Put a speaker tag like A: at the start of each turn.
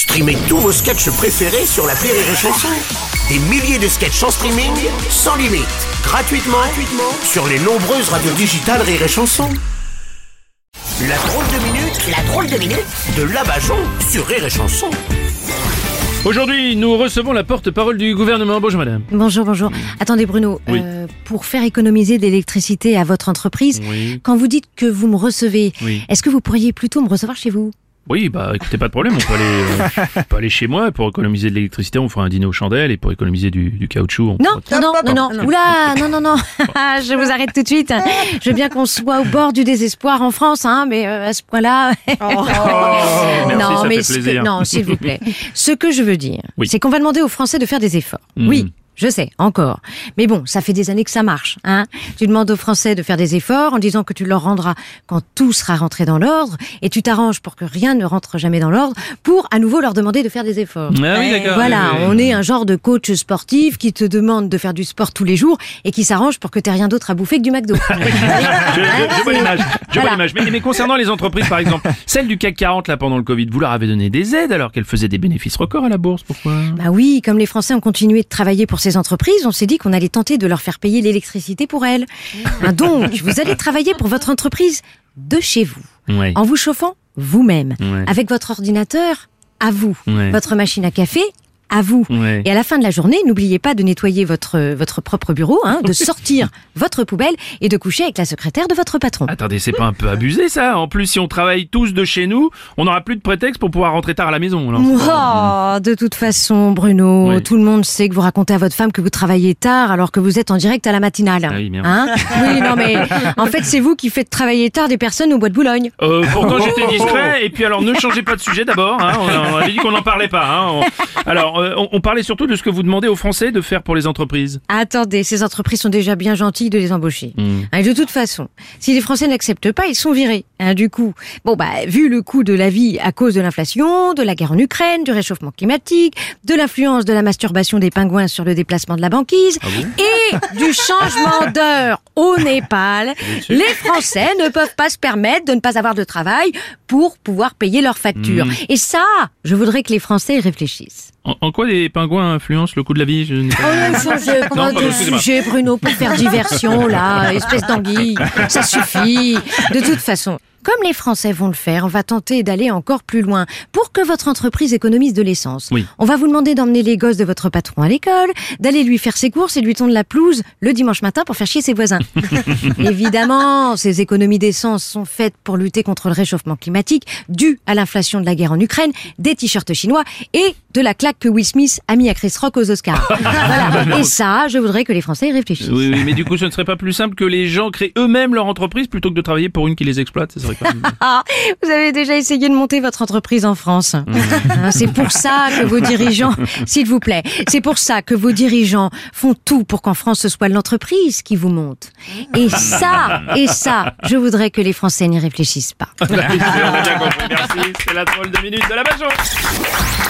A: Streamez tous vos sketchs préférés sur la Rire et Chanson. Des milliers de sketchs en streaming, sans limite, gratuitement, gratuitement sur les nombreuses radios digitales Rire et Chanson. La drôle de minute, la drôle de minute de Labajon sur Rire et Chanson.
B: Aujourd'hui, nous recevons la porte-parole du gouvernement. Bonjour madame.
C: Bonjour, bonjour. Attendez Bruno,
B: Oui.
C: euh, pour faire économiser de l'électricité à votre entreprise,
B: Oui.
C: quand vous dites que vous me recevez,
B: Oui.
C: est-ce que vous pourriez plutôt me recevoir chez vous?
B: Oui, bah écoutez, pas de problème, on peut aller, euh, on peut aller chez moi pour économiser de l'électricité, on fera un dîner aux chandelles et pour économiser du, du caoutchouc. on
C: Non, non, non, non, non. Oula, non, non, non. Je vous arrête tout de suite. Je veux bien qu'on soit au bord du désespoir en France, hein, mais euh, à ce point-là.
B: Oh. Merci, ça
C: mais
B: fait
C: ce que- non, s'il vous plaît. Ce que je veux dire,
B: Oui.
C: c'est qu'on va demander aux Français de faire des efforts.
B: Mm.
C: Oui. Je sais, encore. Mais bon, ça fait des années que ça marche. Hein tu demandes aux Français de faire des efforts en disant que tu leur rendras quand tout sera rentré dans l'ordre, et tu t'arranges pour que rien ne rentre jamais dans l'ordre, pour à nouveau leur demander de faire des efforts.
B: Ah oui, d'accord.
C: Voilà, on est un genre de coach sportif qui te demande de faire du sport tous les jours et qui s'arrange pour que t'aies rien d'autre à bouffer que du McDo.
B: Je, je- je vois l'image. Je vois
C: Voilà.
B: l'image. Mais, mais concernant les entreprises, par exemple, celle du CAC 40 là pendant le Covid, vous leur avez donné des aides alors qu'elles faisaient des bénéfices records à la bourse. Pourquoi?
C: Bah oui, comme les Français ont continué de travailler pour ces entreprises, on s'est dit qu'on allait tenter de leur faire payer l'électricité pour elles. Hein, Donc, vous allez travailler pour votre entreprise de chez vous,
B: Ouais.
C: en vous chauffant vous-même,
B: Ouais.
C: avec votre ordinateur à vous,
B: Ouais.
C: votre machine à café à vous.
B: Ouais.
C: Et à la fin de la journée, n'oubliez pas de nettoyer votre, votre propre bureau, hein, de sortir votre poubelle et de coucher avec la secrétaire de votre patron.
B: Attendez, c'est pas un peu abusé ça? En plus, si on travaille tous de chez nous, on n'aura plus de prétexte pour pouvoir rentrer tard à la maison.
C: Oh, de toute façon, Bruno,
B: Oui.
C: tout le monde sait que vous racontez à votre femme que vous travaillez tard alors que vous êtes en direct à la matinale.
B: Ah oui, merde.
C: Hein? Oui, non mais en fait, c'est vous qui faites travailler tard des personnes au bois de Boulogne.
B: Euh, pourtant j'étais discret et puis alors ne changez pas de sujet d'abord. Hein, on, on avait dit qu'on n'en parlait pas. Hein, on- alors on, on parlait surtout de ce que vous demandez aux Français de faire pour les entreprises.
C: Attendez, ces entreprises sont déjà bien gentilles de les embaucher.
B: Hmm.
C: Hein, Et de toute façon, si les Français n'acceptent pas, ils sont virés. Hein, du coup, bon bah vu le coût de la vie à cause de l'inflation, de la guerre en Ukraine, du réchauffement climatique, de l'influence de la masturbation des pingouins sur le déplacement de la banquise
B: Ah
C: et du changement d'heure au Népal, les Français ne peuvent pas se permettre de ne pas avoir de travail pour pouvoir payer leurs factures.
B: Hmm.
C: Et ça, je voudrais que les Français y réfléchissent.
B: En, en quoi les pingouins influencent le coût de la vie? Je n'ai pas-
C: Oh,
B: Non,
C: de sujet, Bruno, pour faire diversion, là, espèce d'anguille. Ça suffit. De toute façon, comme les Français vont le faire, on va tenter d'aller encore plus loin pour que votre entreprise économise de l'essence.
B: Oui.
C: On va vous demander d'emmener les gosses de votre patron à l'école, d'aller lui faire ses courses et lui tondre la pelouse le dimanche matin pour faire chier ses voisins. Évidemment, ces économies d'essence sont faites pour lutter contre le réchauffement climatique dû à l'inflation de la guerre en Ukraine, des t-shirts chinois et de la claque que Will Smith a mis à Chris Rock aux Oscars. voilà. Et ça, je voudrais que les Français y réfléchissent.
B: Oui, oui, mais du coup, ce ne serait pas plus simple que les gens créent eux-mêmes leur entreprise plutôt que de travailler pour une qui les exploite. Ça serait quand même-
C: Ah, vous avez déjà essayé de monter votre entreprise en France. Hein, C'est pour ça que vos dirigeants, s'il vous plaît, c'est pour ça que vos dirigeants font tout pour qu'en France ce soit l'entreprise qui vous monte. Et ça, et ça, je voudrais que les Français n'y réfléchissent pas.
B: On a bien compris. Merci. C'est la drôle de minute de la Bajon.